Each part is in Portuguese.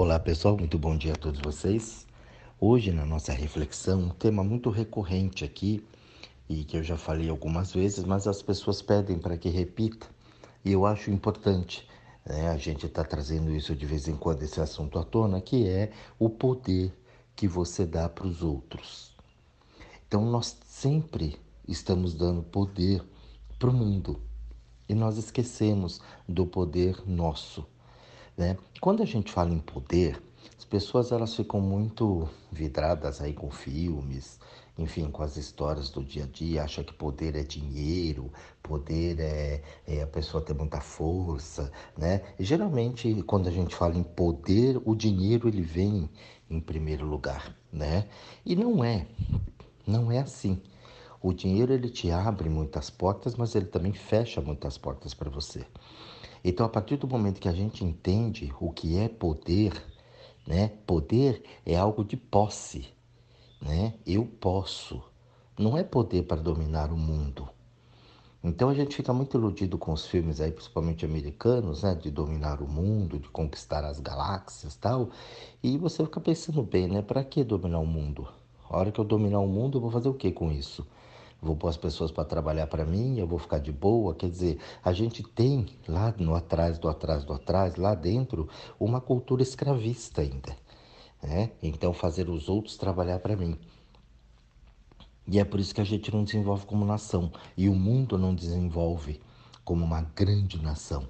Olá pessoal, muito bom dia a todos vocês. Hoje na nossa reflexão, um tema muito recorrente aqui e que eu já falei algumas vezes, mas as pessoas pedem para que repita e eu acho importante. Né? A gente está trazendo isso de vez em quando, esse assunto à tona, que é o poder que você dá para os outros. Então nós sempre estamos dando poder para o mundo e nós esquecemos do poder nosso. Né? Quando a gente fala em poder, as pessoas elas ficam muito vidradas aí com filmes, enfim, com as histórias do dia a dia, acha que poder é dinheiro, poder é, é, a pessoa ter muita força, né? E geralmente, quando a gente fala em poder, o dinheiro ele vem em primeiro lugar, né? E não é, não é assim. O dinheiro ele te abre muitas portas, mas ele também fecha muitas portas para você. Então, a partir do momento que a gente entende o que é poder, né? Poder é algo de posse, né? Eu posso. Não é poder para dominar o mundo. Então a gente fica muito iludido com os filmes aí, principalmente americanos, né, de dominar o mundo, de conquistar as galáxias, tal. E você fica pensando bem, né, para que dominar o mundo? A hora que eu dominar o mundo, eu vou fazer o que com isso? Vou pôr as pessoas para trabalhar para mim, eu vou ficar de boa. Quer dizer, a gente tem lá no atrás, do atrás, do atrás, lá dentro, uma cultura escravista ainda. Né? Então, fazer os outros trabalhar para mim. E é por isso que a gente não desenvolve como nação. E o mundo não desenvolve como uma grande nação.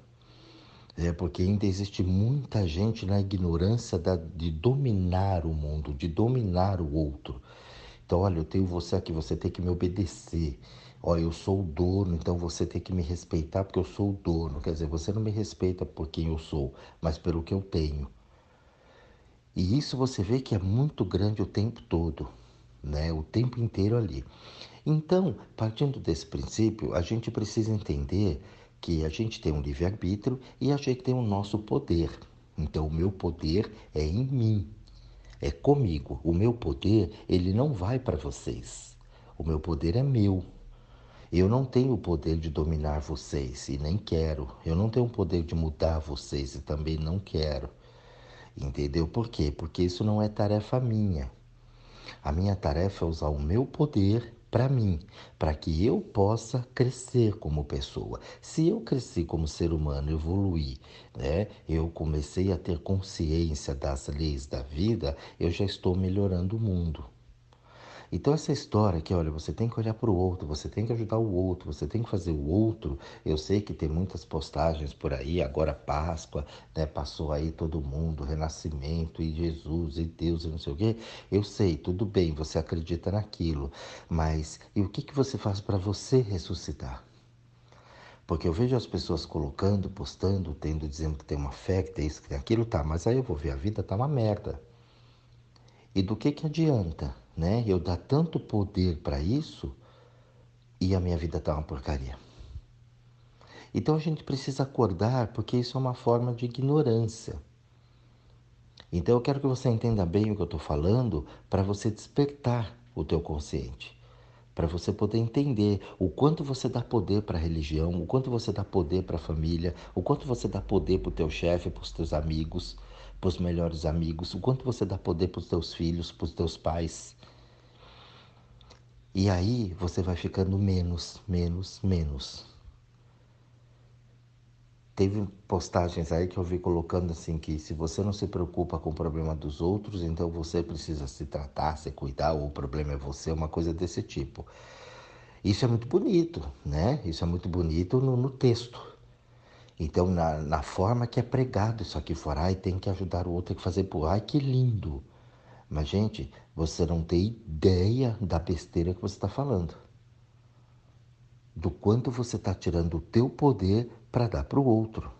É porque ainda existe muita gente na ignorância da, de dominar o mundo, de dominar o outro. Então, olha, eu tenho você aqui, você tem que me obedecer. Olha, eu sou o dono, então você tem que me respeitar porque eu sou o dono. Quer dizer, você não me respeita por quem eu sou, mas pelo que eu tenho. E isso você vê que é muito grande o tempo todo, né? O tempo inteiro ali. Então, partindo desse princípio, a gente precisa entender que a gente tem um livre-arbítrio e a gente tem o nosso poder. Então, o meu poder é em mim, é comigo. O meu poder, ele não vai para vocês. O meu poder é meu. Eu não tenho o poder de dominar vocês e nem quero. Eu não tenho o poder de mudar vocês e também não quero. Entendeu por quê? Porque isso não é tarefa minha. A minha tarefa é usar o meu poder para mim, para que eu possa crescer como pessoa. Se eu cresci como ser humano, evoluir, né? Eu comecei a ter consciência das leis da vida, eu já estou melhorando o mundo. Então essa história que, olha, você tem que olhar para o outro, você tem que ajudar o outro, você tem que fazer o outro. Eu sei que tem muitas postagens por aí, agora Páscoa, né? Passou aí todo mundo, Renascimento e Jesus e Deus e não sei o quê. Eu sei, tudo bem, você acredita naquilo, mas e o que, que você faz para você ressuscitar? Porque eu vejo as pessoas colocando, postando, tendo, dizendo que tem uma fé, que tem isso, que tem aquilo, tá, mas aí eu vou ver, a vida tá uma merda. E do que que adianta? Né? Eu dar tanto poder para isso e a minha vida tá uma porcaria. Então a gente precisa acordar porque isso é uma forma de ignorância. Então eu quero que você entenda bem o que eu estou falando para você despertar o teu consciente, para você poder entender o quanto você dá poder para a religião, o quanto você dá poder para a família, o quanto você dá poder para o teu chefe, para os teus amigos, para os melhores amigos, o quanto você dá poder para os teus filhos, para os teus pais. E aí você vai ficando menos, menos, menos. Teve postagens aí que eu vi colocando assim que se você não se preocupa com o problema dos outros, então você precisa se tratar, se cuidar, ou o problema é você, uma coisa desse tipo. Isso é muito bonito, né? Isso é muito bonito no, no texto. Então, na, na, forma que é pregado isso aqui fora, ai, tem que ajudar o outro, tem que fazer por. Ai, que lindo! Mas, gente, você não tem ideia da besteira que você está falando. Do quanto você está tirando o teu poder para dar para o outro.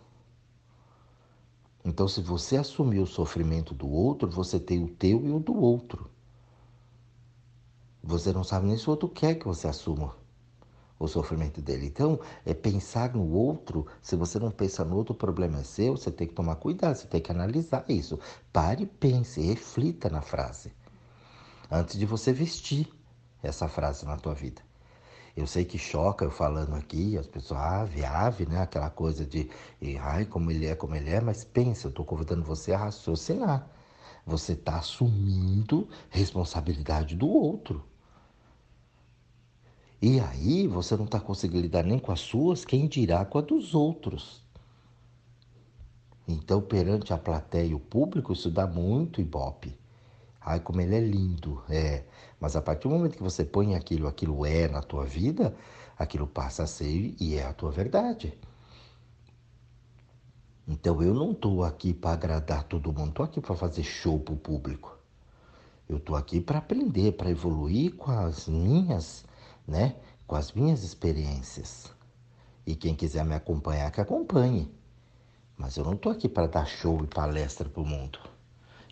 Então, se você assumir o sofrimento do outro, você tem o teu e o do outro. Você não sabe nem se o outro quer que você assuma o sofrimento dele. Então, é pensar no outro. Se você não pensa no outro, o problema é seu. Você tem que tomar cuidado, você tem que analisar isso. Pare, pense, reflita na frase antes de você vestir essa frase na tua vida. Eu sei que choca eu falando aqui, as pessoas, ave, ave, né? Aquela coisa de, ai, como ele é, como ele é, mas pensa, eu estou convidando você a raciocinar. Você está assumindo responsabilidade do outro. E aí você não está conseguindo lidar nem com as suas, quem dirá com a dos outros. Então, perante a plateia e o público, isso dá muito ibope. Ai, como ele é lindo, é. Mas a partir do momento que você põe aquilo, aquilo é na tua vida, aquilo passa a ser e é a tua verdade. Então eu não estou aqui para agradar todo mundo, estou aqui para fazer show para o público. Eu estou aqui para aprender, para evoluir com as minhas, né, com as minhas experiências. E quem quiser me acompanhar, que acompanhe. Mas eu não estou aqui para dar show e palestra para o mundo.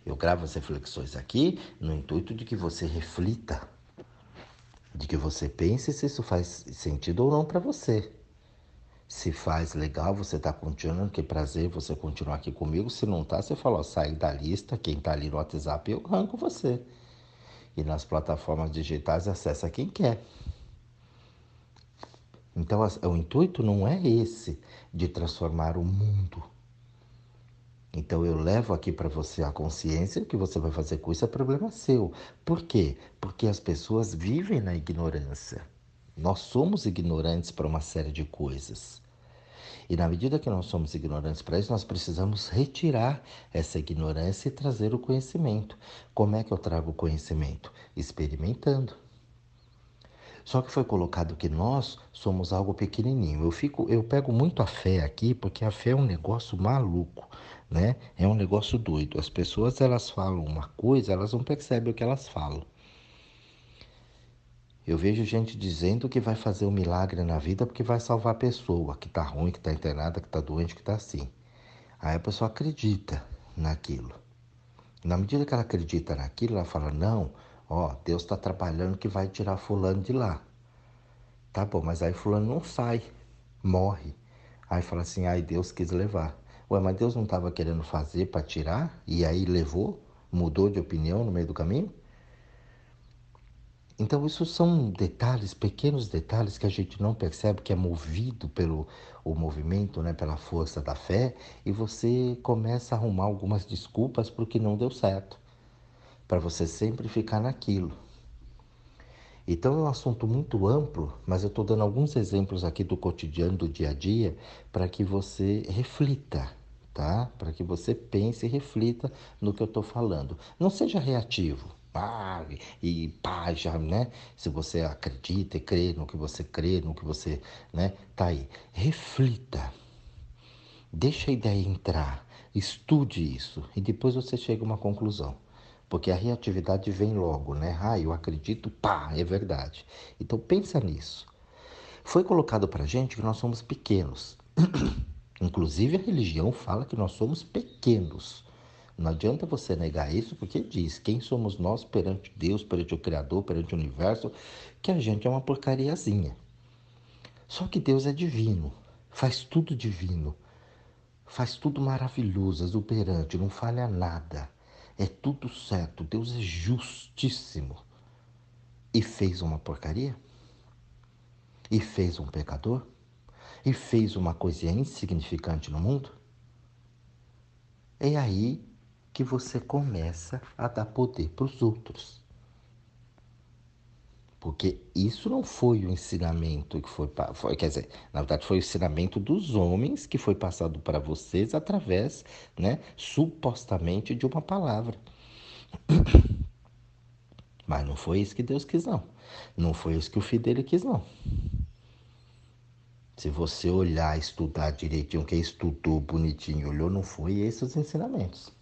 Eu gravo as reflexões aqui no intuito de que você reflita, de que você pense se isso faz sentido ou não para você. Se faz legal, você está continuando, que prazer você continuar aqui comigo. Se não tá, você fala, ó, sai da lista, quem está ali no WhatsApp, eu arranco você. E nas plataformas digitais, acessa quem quer. Então, o intuito não é esse de transformar o mundo então eu levo aqui para você a consciência, que você vai fazer com isso é problema seu. Por quê? Porque as pessoas vivem na ignorância. Nós somos ignorantes para uma série de coisas. E na medida que nós somos ignorantes para isso, nós precisamos retirar essa ignorância e trazer o conhecimento. Como é que eu trago o conhecimento? Experimentando. Só que foi colocado que nós somos algo pequenininho. Eu fico, eu pego muito a fé aqui, porque a fé é um negócio maluco, né? É um negócio doido. As pessoas elas falam uma coisa, elas não percebem o que elas falam. Eu vejo gente dizendo que vai fazer um milagre na vida porque vai salvar a pessoa que está ruim, que está internada, que está doente, que está assim. Aí a pessoa acredita naquilo. Na medida que ela acredita naquilo, ela fala: Não, Ó, Deus está trabalhando que vai tirar fulano de lá. Tá bom, mas aí fulano não sai, morre. Aí fala assim, ai, Deus quis levar. Ué, mas Deus não estava querendo fazer para tirar e aí levou? Mudou de opinião no meio do caminho? Então, isso são detalhes, pequenos detalhes que a gente não percebe, que é movido pelo o movimento, né, pela força da fé, e você começa a arrumar algumas desculpas para que não deu certo para você sempre ficar naquilo. Então é um assunto muito amplo, mas eu estou dando alguns exemplos aqui do cotidiano, do dia a dia, para que você reflita, tá? Para que você pense e reflita no que eu estou falando. Não seja reativo. Ah, e pá, já, né? Se você acredita e crê no que você crê, no que você, né? Tá aí. Reflita. Deixa a ideia entrar. Estude isso e depois você chega a uma conclusão. Porque a reatividade vem logo, né? Ah, eu acredito, pá, é verdade. Então pensa nisso. Foi colocado para gente que nós somos pequenos. Inclusive a religião fala que nós somos pequenos. Não adianta você negar isso, porque diz quem somos nós perante Deus, perante o Criador, perante o universo, que a gente é uma porcariazinha. Só que Deus é divino, faz tudo divino, faz tudo maravilhoso, exuberante, não falha nada. É tudo certo. Deus é justíssimo. E fez uma porcaria? E fez um pecador? E fez uma coisinha insignificante no mundo? É aí que você começa a dar poder para os outros. Porque isso não foi o ensinamento que foi, foi, quer dizer, na verdade foi o ensinamento dos homens que foi passado para vocês através, né, supostamente de uma palavra. Mas não foi isso que Deus quis não. Não foi isso que o filho dele quis não. Se você olhar, estudar direitinho, quem estudou bonitinho, olhou, não foi esses os ensinamentos.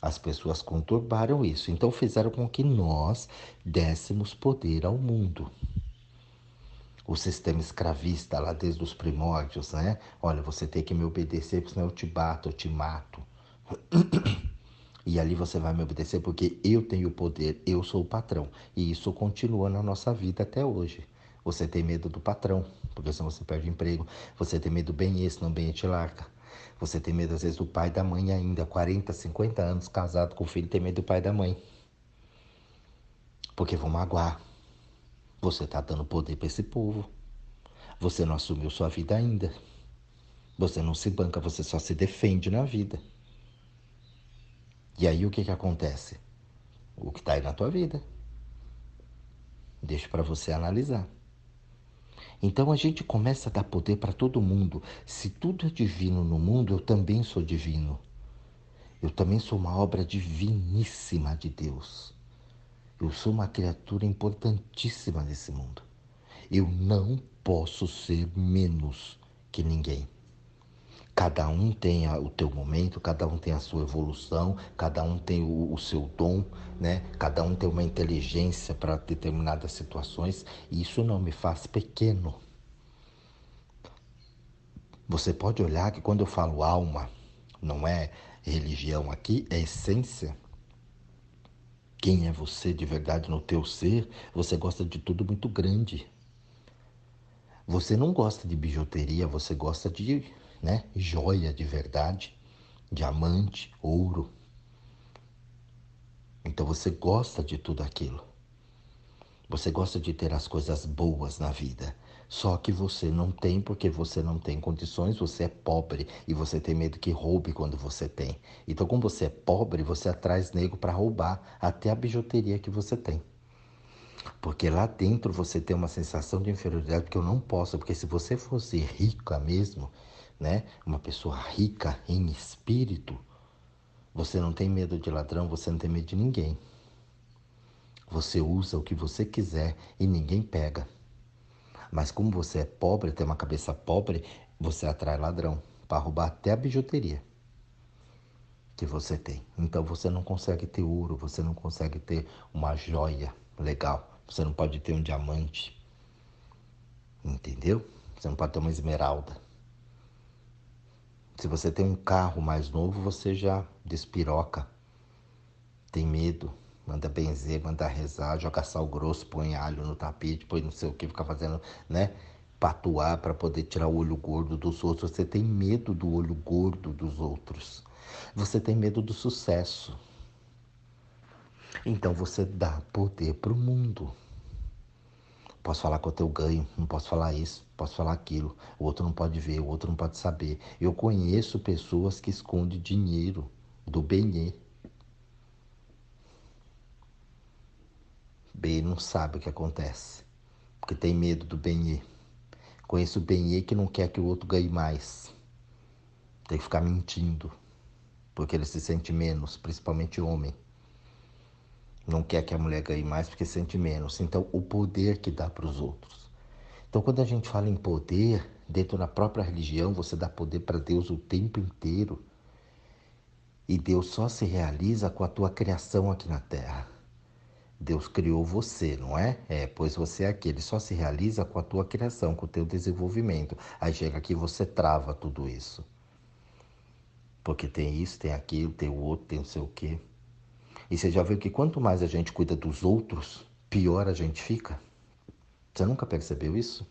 As pessoas conturbaram isso, então fizeram com que nós dessemos poder ao mundo. O sistema escravista lá desde os primórdios, né? Olha, você tem que me obedecer, senão eu te bato, eu te mato. E ali você vai me obedecer porque eu tenho o poder, eu sou o patrão. E isso continua na nossa vida até hoje. Você tem medo do patrão, porque senão você perde emprego. Você tem medo do bem esse, não bem te larga. Você tem medo, às vezes, do pai e da mãe ainda, 40, 50 anos casado com o filho, tem medo do pai e da mãe. Porque vão magoar. Você está dando poder para esse povo. Você não assumiu sua vida ainda. Você não se banca, você só se defende na vida. E aí o que, que acontece? O que está aí na tua vida. Deixa para você analisar. Então a gente começa a dar poder para todo mundo. Se tudo é divino no mundo, eu também sou divino. Eu também sou uma obra diviníssima de Deus. Eu sou uma criatura importantíssima nesse mundo. Eu não posso ser menos que ninguém. Cada um tem o teu momento, cada um tem a sua evolução, cada um tem o, o seu dom, né? Cada um tem uma inteligência para determinadas situações e isso não me faz pequeno. Você pode olhar que quando eu falo alma, não é religião aqui, é essência. Quem é você de verdade no teu ser? Você gosta de tudo muito grande. Você não gosta de bijuteria, você gosta de né? Joia de verdade, diamante, ouro. Então você gosta de tudo aquilo. Você gosta de ter as coisas boas na vida. Só que você não tem porque você não tem condições, você é pobre e você tem medo que roube quando você tem. Então, como você é pobre, você atrai nego para roubar até a bijuteria que você tem. Porque lá dentro você tem uma sensação de inferioridade que eu não posso, porque se você fosse rica mesmo, né? Uma pessoa rica em espírito, você não tem medo de ladrão, você não tem medo de ninguém. Você usa o que você quiser e ninguém pega. Mas como você é pobre, tem uma cabeça pobre, você atrai ladrão para roubar até a bijuteria que você tem. Então você não consegue ter ouro, você não consegue ter uma joia legal, você não pode ter um diamante. Entendeu? Você não pode ter uma esmeralda. Se você tem um carro mais novo, você já despiroca, tem medo, manda benzer, manda rezar, joga sal grosso, põe alho no tapete, põe não sei o que, fica fazendo, né? Patuar para poder tirar o olho gordo dos outros. Você tem medo do olho gordo dos outros. Você tem medo do sucesso. Então você dá poder para o mundo. Posso falar quanto eu ganho, não posso falar isso, posso falar aquilo. O outro não pode ver, o outro não pode saber. Eu conheço pessoas que escondem dinheiro do benê. B não sabe o que acontece, porque tem medo do benê. Conheço o benê que não quer que o outro ganhe mais. Tem que ficar mentindo, porque ele se sente menos, principalmente homem não quer que a mulher ganhe mais porque sente menos. Então, o poder que dá para os outros. Então, quando a gente fala em poder, dentro da própria religião, você dá poder para Deus o tempo inteiro. E Deus só se realiza com a tua criação aqui na terra. Deus criou você, não é? É, pois você é aquele, só se realiza com a tua criação, com o teu desenvolvimento. Aí chega aqui você trava tudo isso. Porque tem isso, tem aquilo, tem o outro, tem não sei o quê. E você já viu que quanto mais a gente cuida dos outros, pior a gente fica? Você nunca percebeu isso?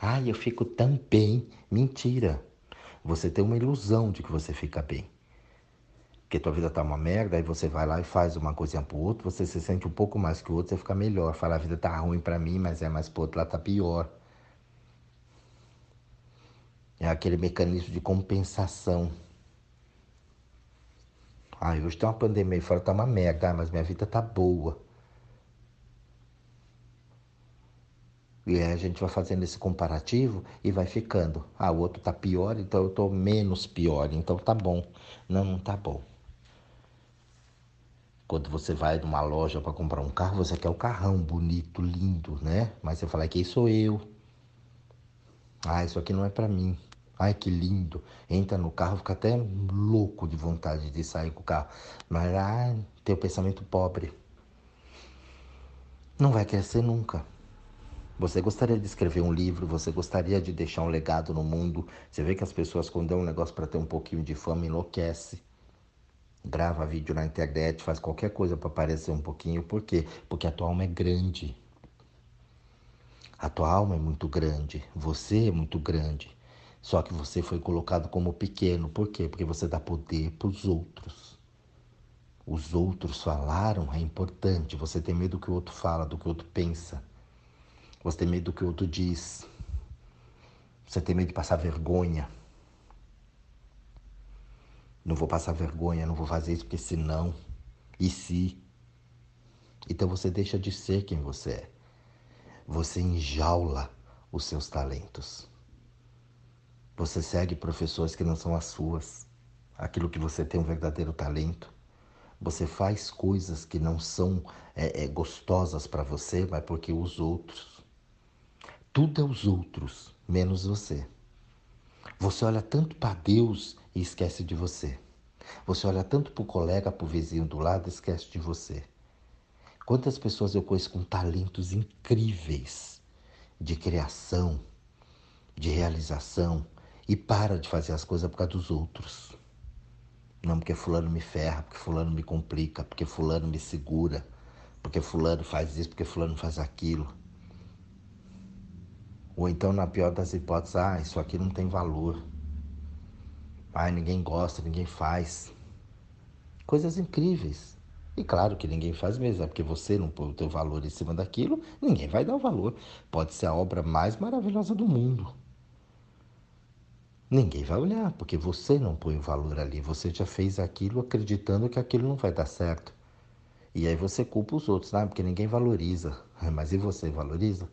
Ah, eu fico tão bem. Mentira. Você tem uma ilusão de que você fica bem. Porque tua vida tá uma merda, aí você vai lá e faz uma coisinha pro outro, você se sente um pouco mais que o outro, você fica melhor. Fala, a vida tá ruim para mim, mas é mais pro outro lá tá pior. É aquele mecanismo de compensação. Ah, hoje tem uma pandemia fora, tá uma merda, mas minha vida tá boa. E aí a gente vai fazendo esse comparativo e vai ficando. Ah, o outro tá pior, então eu tô menos pior, então tá bom. Não, não tá bom. Quando você vai numa loja para comprar um carro, você quer o carrão bonito, lindo, né? Mas você fala, quem sou eu? Ah, isso aqui não é para mim. Ai, que lindo. Entra no carro, fica até louco de vontade de sair com o carro. Mas ah, tem o pensamento pobre. Não vai crescer nunca. Você gostaria de escrever um livro, você gostaria de deixar um legado no mundo. Você vê que as pessoas, quando dão um negócio para ter um pouquinho de fama, enlouquece. Grava vídeo na internet, faz qualquer coisa para aparecer um pouquinho. Por quê? Porque a tua alma é grande. A tua alma é muito grande. Você é muito grande. Só que você foi colocado como pequeno. Por quê? Porque você dá poder para os outros. Os outros falaram, é importante. Você tem medo do que o outro fala, do que o outro pensa. Você tem medo do que o outro diz. Você tem medo de passar vergonha. Não vou passar vergonha, não vou fazer isso porque senão. E se? Então você deixa de ser quem você é. Você enjaula os seus talentos. Você segue professores que não são as suas. Aquilo que você tem um verdadeiro talento. Você faz coisas que não são é, é, gostosas para você, mas porque os outros. Tudo é os outros, menos você. Você olha tanto para Deus e esquece de você. Você olha tanto para o colega, para o vizinho do lado e esquece de você. Quantas pessoas eu conheço com talentos incríveis de criação, de realização e para de fazer as coisas por causa dos outros. Não porque fulano me ferra, porque fulano me complica, porque fulano me segura, porque fulano faz isso, porque fulano faz aquilo. Ou então, na pior das hipóteses, ah, isso aqui não tem valor. Ah, ninguém gosta, ninguém faz. Coisas incríveis. E claro que ninguém faz mesmo, é porque você não põe o teu valor em cima daquilo, ninguém vai dar o valor. Pode ser a obra mais maravilhosa do mundo. Ninguém vai olhar, porque você não põe o valor ali. Você já fez aquilo acreditando que aquilo não vai dar certo. E aí você culpa os outros, né? porque ninguém valoriza. Mas e você valoriza?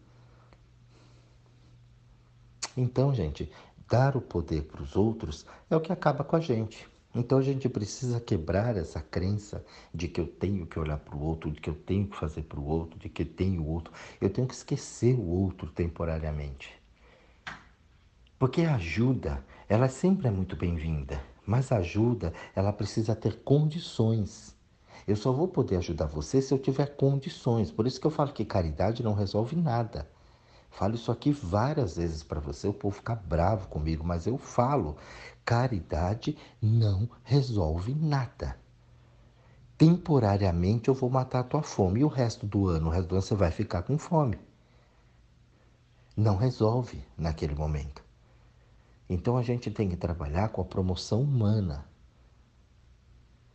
Então, gente, dar o poder para os outros é o que acaba com a gente. Então a gente precisa quebrar essa crença de que eu tenho que olhar para o outro, de que eu tenho que fazer para o outro, de que tenho o outro. Eu tenho que esquecer o outro temporariamente. Porque ajuda, ela sempre é muito bem-vinda, mas ajuda, ela precisa ter condições. Eu só vou poder ajudar você se eu tiver condições. Por isso que eu falo que caridade não resolve nada. Falo isso aqui várias vezes para você, o povo fica bravo comigo, mas eu falo: caridade não resolve nada. Temporariamente eu vou matar a tua fome e o resto do ano, o resto do ano você vai ficar com fome. Não resolve naquele momento. Então a gente tem que trabalhar com a promoção humana.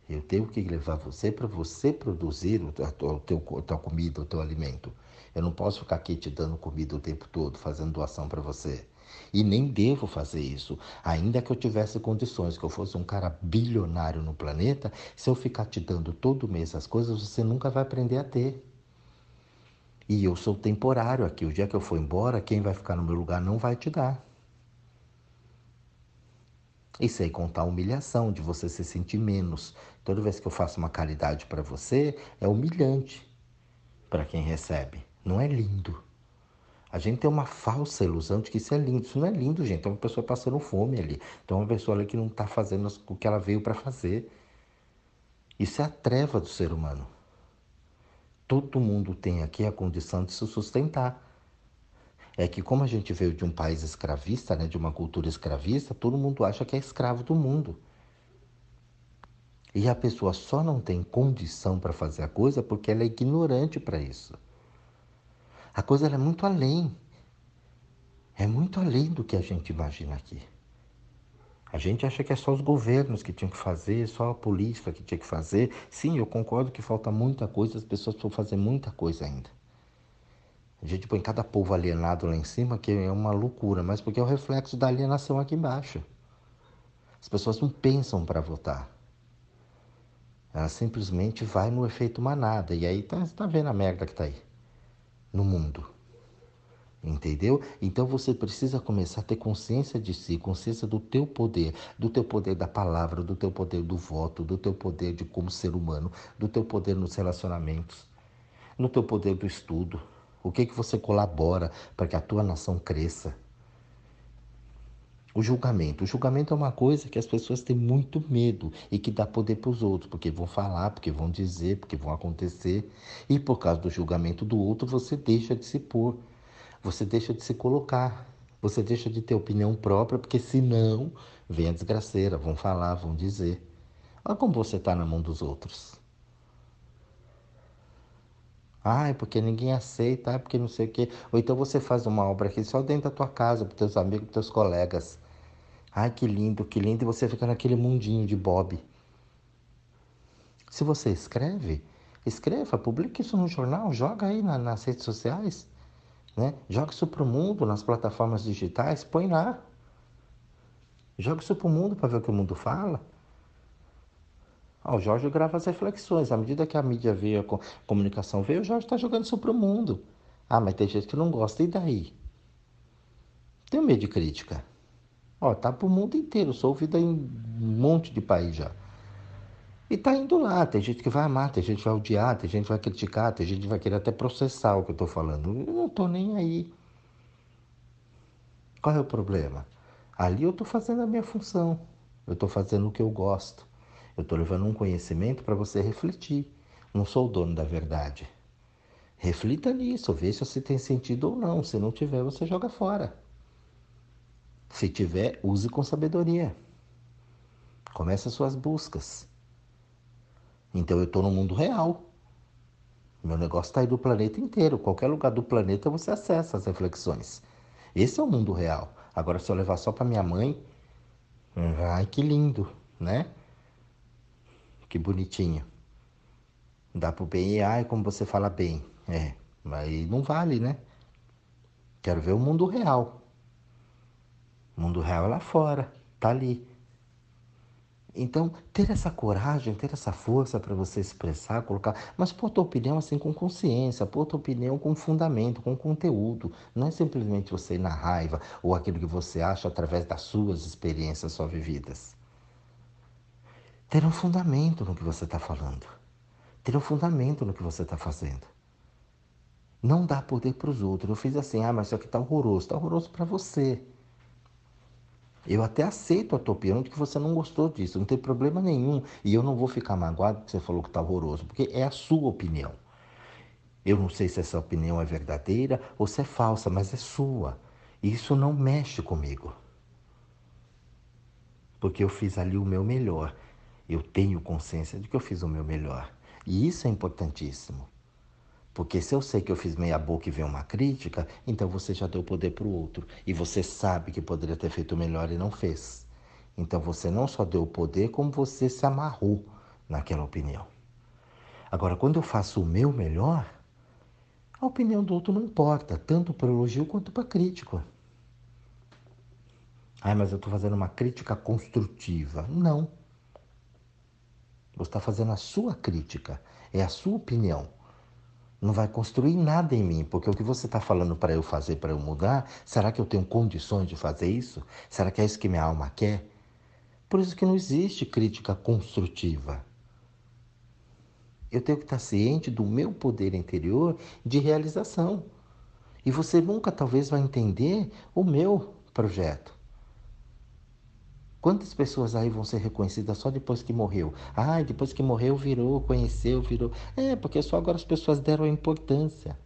Eu tenho que levar você para você produzir o teu, a tua comida, o teu alimento. Eu não posso ficar aqui te dando comida o tempo todo, fazendo doação para você. E nem devo fazer isso. Ainda que eu tivesse condições, que eu fosse um cara bilionário no planeta, se eu ficar te dando todo mês as coisas, você nunca vai aprender a ter. E eu sou temporário aqui. O dia que eu for embora, quem vai ficar no meu lugar não vai te dar. E sem contar a humilhação de você se sentir menos. Toda vez que eu faço uma caridade para você, é humilhante para quem recebe. Não é lindo. A gente tem uma falsa ilusão de que isso é lindo. Isso não é lindo, gente. É uma pessoa passando fome ali. Então, é uma pessoa ali que não está fazendo o que ela veio para fazer. Isso é a treva do ser humano. Todo mundo tem aqui a condição de se sustentar é que como a gente veio de um país escravista, né, de uma cultura escravista, todo mundo acha que é escravo do mundo. E a pessoa só não tem condição para fazer a coisa porque ela é ignorante para isso. A coisa é muito além. É muito além do que a gente imagina aqui. A gente acha que é só os governos que tinham que fazer, só a polícia que tinha que fazer. Sim, eu concordo que falta muita coisa, as pessoas precisam fazer muita coisa ainda. A gente põe cada povo alienado lá em cima, que é uma loucura, mas porque é o reflexo da alienação aqui embaixo. As pessoas não pensam para votar. Ela simplesmente vai no efeito manada. E aí tá, você tá vendo a merda que tá aí no mundo. Entendeu? Então você precisa começar a ter consciência de si, consciência do teu poder, do teu poder da palavra, do teu poder do voto, do teu poder de como ser humano, do teu poder nos relacionamentos, no teu poder do estudo. O que, que você colabora para que a tua nação cresça? O julgamento. O julgamento é uma coisa que as pessoas têm muito medo e que dá poder para os outros, porque vão falar, porque vão dizer, porque vão acontecer. E por causa do julgamento do outro, você deixa de se pôr, você deixa de se colocar, você deixa de ter opinião própria, porque senão vem a desgraceira, vão falar, vão dizer. Olha como você está na mão dos outros. Ah, é porque ninguém aceita, é porque não sei o quê. Ou então você faz uma obra aqui só dentro da tua casa, para teus amigos, para teus colegas. Ai, que lindo, que lindo, e você fica naquele mundinho de Bob. Se você escreve, escreva, publique isso no jornal, joga aí na, nas redes sociais. Né? Joga isso para o mundo nas plataformas digitais, põe lá. Joga isso para o mundo para ver o que o mundo fala. O Jorge grava as reflexões. À medida que a mídia veio, a comunicação veio, o Jorge está jogando isso para o mundo. Ah, mas tem gente que não gosta, e daí? Tem medo de crítica. Ó, tá para o mundo inteiro, sou ouvida em um monte de país já. E tá indo lá, tem gente que vai amar, tem gente que vai odiar, tem gente que vai criticar, tem gente que vai querer até processar o que eu estou falando. Eu não estou nem aí. Qual é o problema? Ali eu estou fazendo a minha função, eu estou fazendo o que eu gosto, eu estou levando um conhecimento para você refletir. Não sou o dono da verdade. Reflita nisso, vê se tem sentido ou não. Se não tiver, você joga fora. Se tiver, use com sabedoria. Comece as suas buscas. Então eu estou no mundo real. Meu negócio está aí do planeta inteiro. Qualquer lugar do planeta você acessa as reflexões. Esse é o mundo real. Agora, se eu levar só para minha mãe, ai que lindo, né? Que bonitinho. Dá pro bem e ai, como você fala bem. É, mas não vale, né? Quero ver o mundo real. O mundo real é lá fora, tá ali. Então, ter essa coragem, ter essa força para você expressar, colocar, mas pôr tua opinião assim com consciência, pôr tua opinião com fundamento, com conteúdo. Não é simplesmente você ir na raiva ou aquilo que você acha através das suas experiências só vividas. Ter um fundamento no que você está falando. Ter um fundamento no que você está fazendo. Não dá poder para os outros. Eu fiz assim, ah, mas isso aqui está horroroso. Está horroroso para você. Eu até aceito a tua opinião de que você não gostou disso, não tem problema nenhum. E eu não vou ficar magoado porque você falou que está horroroso, porque é a sua opinião. Eu não sei se essa opinião é verdadeira ou se é falsa, mas é sua. E isso não mexe comigo. Porque eu fiz ali o meu melhor. Eu tenho consciência de que eu fiz o meu melhor. E isso é importantíssimo. Porque se eu sei que eu fiz meia boca e vem uma crítica, então você já deu poder para o outro. E você sabe que poderia ter feito melhor e não fez. Então você não só deu o poder, como você se amarrou naquela opinião. Agora, quando eu faço o meu melhor, a opinião do outro não importa, tanto para elogio quanto para crítica. Ah, mas eu estou fazendo uma crítica construtiva. Não. Você está fazendo a sua crítica, é a sua opinião não vai construir nada em mim, porque o que você está falando para eu fazer, para eu mudar, será que eu tenho condições de fazer isso? Será que é isso que minha alma quer? Por isso que não existe crítica construtiva. Eu tenho que estar ciente do meu poder interior de realização. E você nunca talvez vai entender o meu projeto. Quantas pessoas aí vão ser reconhecidas só depois que morreu? Ah, depois que morreu virou, conheceu, virou. É, porque só agora as pessoas deram a importância.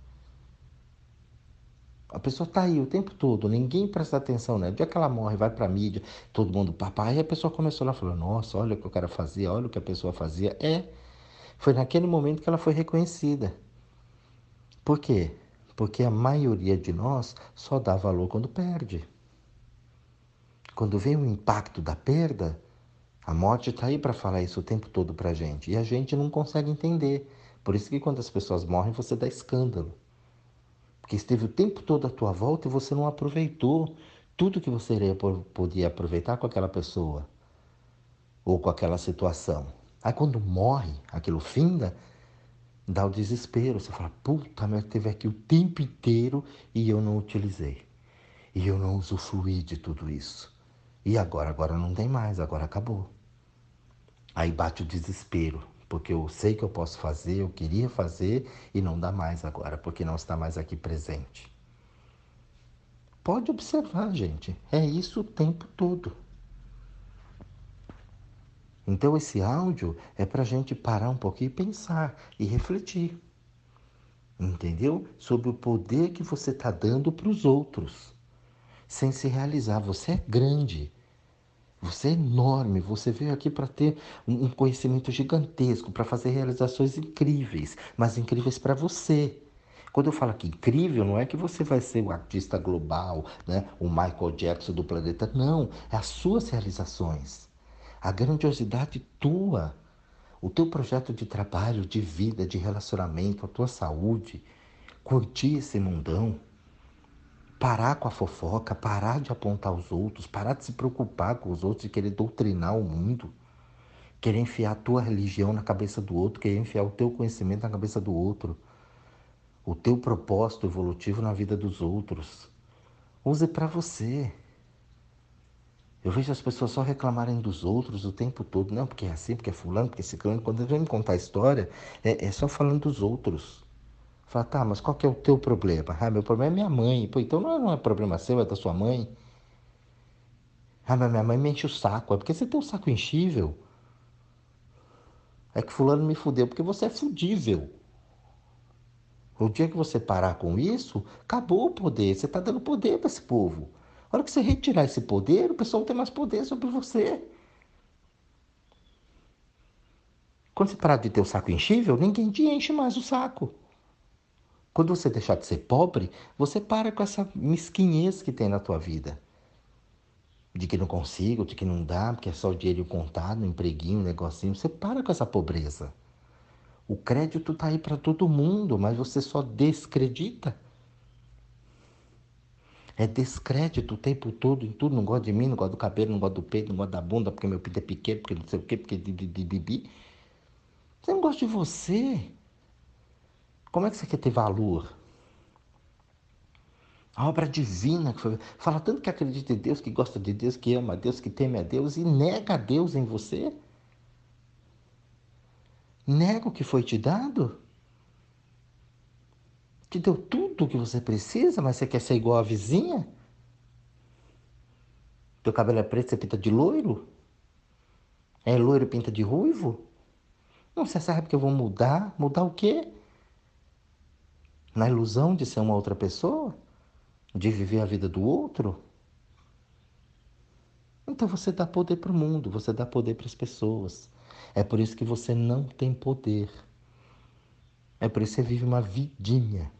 A pessoa está aí o tempo todo, ninguém presta atenção nela. No dia que ela morre, vai para a mídia, todo mundo papai, e a pessoa começou lá falando: Nossa, olha o que o cara fazia, olha o que a pessoa fazia. É, foi naquele momento que ela foi reconhecida. Por quê? Porque a maioria de nós só dá valor quando perde. Quando vem o impacto da perda, a morte está aí para falar isso o tempo todo para a gente. E a gente não consegue entender. Por isso que quando as pessoas morrem, você dá escândalo. Porque esteve o tempo todo à tua volta e você não aproveitou tudo que você podia aproveitar com aquela pessoa ou com aquela situação. Aí quando morre, aquilo finda, dá o desespero. Você fala, puta merda, teve aqui o tempo inteiro e eu não utilizei. E eu não usufruí de tudo isso. E agora? Agora não tem mais, agora acabou. Aí bate o desespero, porque eu sei que eu posso fazer, eu queria fazer e não dá mais agora, porque não está mais aqui presente. Pode observar, gente, é isso o tempo todo. Então esse áudio é para a gente parar um pouquinho e pensar e refletir. Entendeu? Sobre o poder que você está dando para os outros sem se realizar. Você é grande. Você é enorme, você veio aqui para ter um conhecimento gigantesco, para fazer realizações incríveis, mas incríveis para você. Quando eu falo aqui incrível, não é que você vai ser o artista global, né? o Michael Jackson do planeta. Não, é as suas realizações. A grandiosidade tua. O teu projeto de trabalho, de vida, de relacionamento, a tua saúde. Curtir esse mundão parar com a fofoca, parar de apontar os outros, parar de se preocupar com os outros e querer doutrinar o mundo, querer enfiar a tua religião na cabeça do outro, querer enfiar o teu conhecimento na cabeça do outro, o teu propósito evolutivo na vida dos outros. Use para você. Eu vejo as pessoas só reclamarem dos outros o tempo todo. Não, porque é assim, porque é fulano, porque é ciclano. Quando vem me contar a história, é, é só falando dos outros. Fala, tá, mas qual que é o teu problema? Ah, meu problema é minha mãe. Pô, então não é, não é problema seu, é da sua mãe. Ah, mas minha mãe me enche o saco. É porque você tem um saco enchível. É que fulano me fudeu, porque você é fudível. O dia que você parar com isso, acabou o poder. Você está dando poder para esse povo. A hora que você retirar esse poder, o pessoal tem mais poder sobre você. Quando você parar de ter o saco enchível, ninguém te enche mais o saco. Quando você deixar de ser pobre, você para com essa mesquinhez que tem na tua vida. De que não consigo, de que não dá, porque é só o dinheiro contado, um empreguinho, um negocinho. Você para com essa pobreza. O crédito está aí para todo mundo, mas você só descredita. É descrédito o tempo todo em tudo. Não gosta de mim, não gosta do cabelo, não gosta do peito, não gosta da bunda, porque meu peito é pequeno, porque não sei o quê, porque bibi. Você não gosta de você. Como é que você quer ter valor? A obra divina que foi. Fala tanto que acredita em Deus, que gosta de Deus, que ama a Deus, que teme a Deus e nega a Deus em você. Nega o que foi te dado te deu tudo o que você precisa, mas você quer ser igual a vizinha? Teu cabelo é preto, você pinta de loiro? É loiro pinta de ruivo? Não, você sabe que eu vou mudar? Mudar o quê? Na ilusão de ser uma outra pessoa? De viver a vida do outro? Então você dá poder para o mundo, você dá poder para as pessoas. É por isso que você não tem poder. É por isso que você vive uma vidinha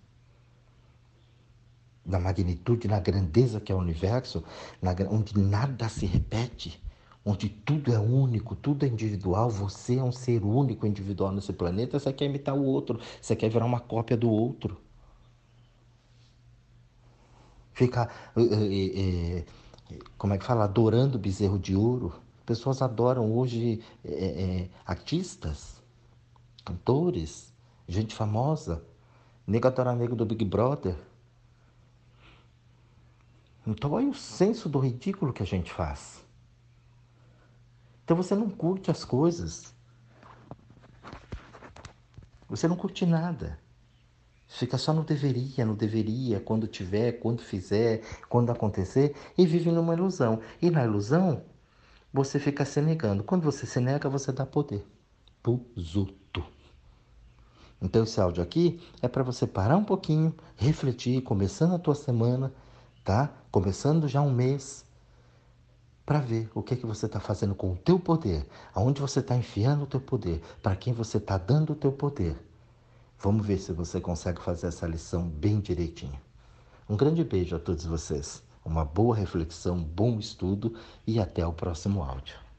na magnitude, na grandeza que é o universo, na, onde nada se repete, onde tudo é único, tudo é individual, você é um ser único, individual nesse planeta, você quer imitar o outro, você quer virar uma cópia do outro. Fica, eh, eh, como é que fala, adorando bezerro de ouro. Pessoas adoram hoje artistas, cantores, gente famosa. Nego adora nego do Big Brother. Então olha o senso do ridículo que a gente faz. Então você não curte as coisas. Você não curte nada. Fica só no deveria, no deveria, quando tiver, quando fizer, quando acontecer, e vive numa ilusão. E na ilusão, você fica se negando. Quando você se nega, você dá poder. Puzuto. Então esse áudio aqui é para você parar um pouquinho, refletir, começando a tua semana, tá? Começando já um mês para ver o que que você está fazendo com o teu poder, aonde você está enfiando o teu poder, para quem você está dando o teu poder. Vamos ver se você consegue fazer essa lição bem direitinho. Um grande beijo a todos vocês, uma boa reflexão, bom estudo e até o próximo áudio.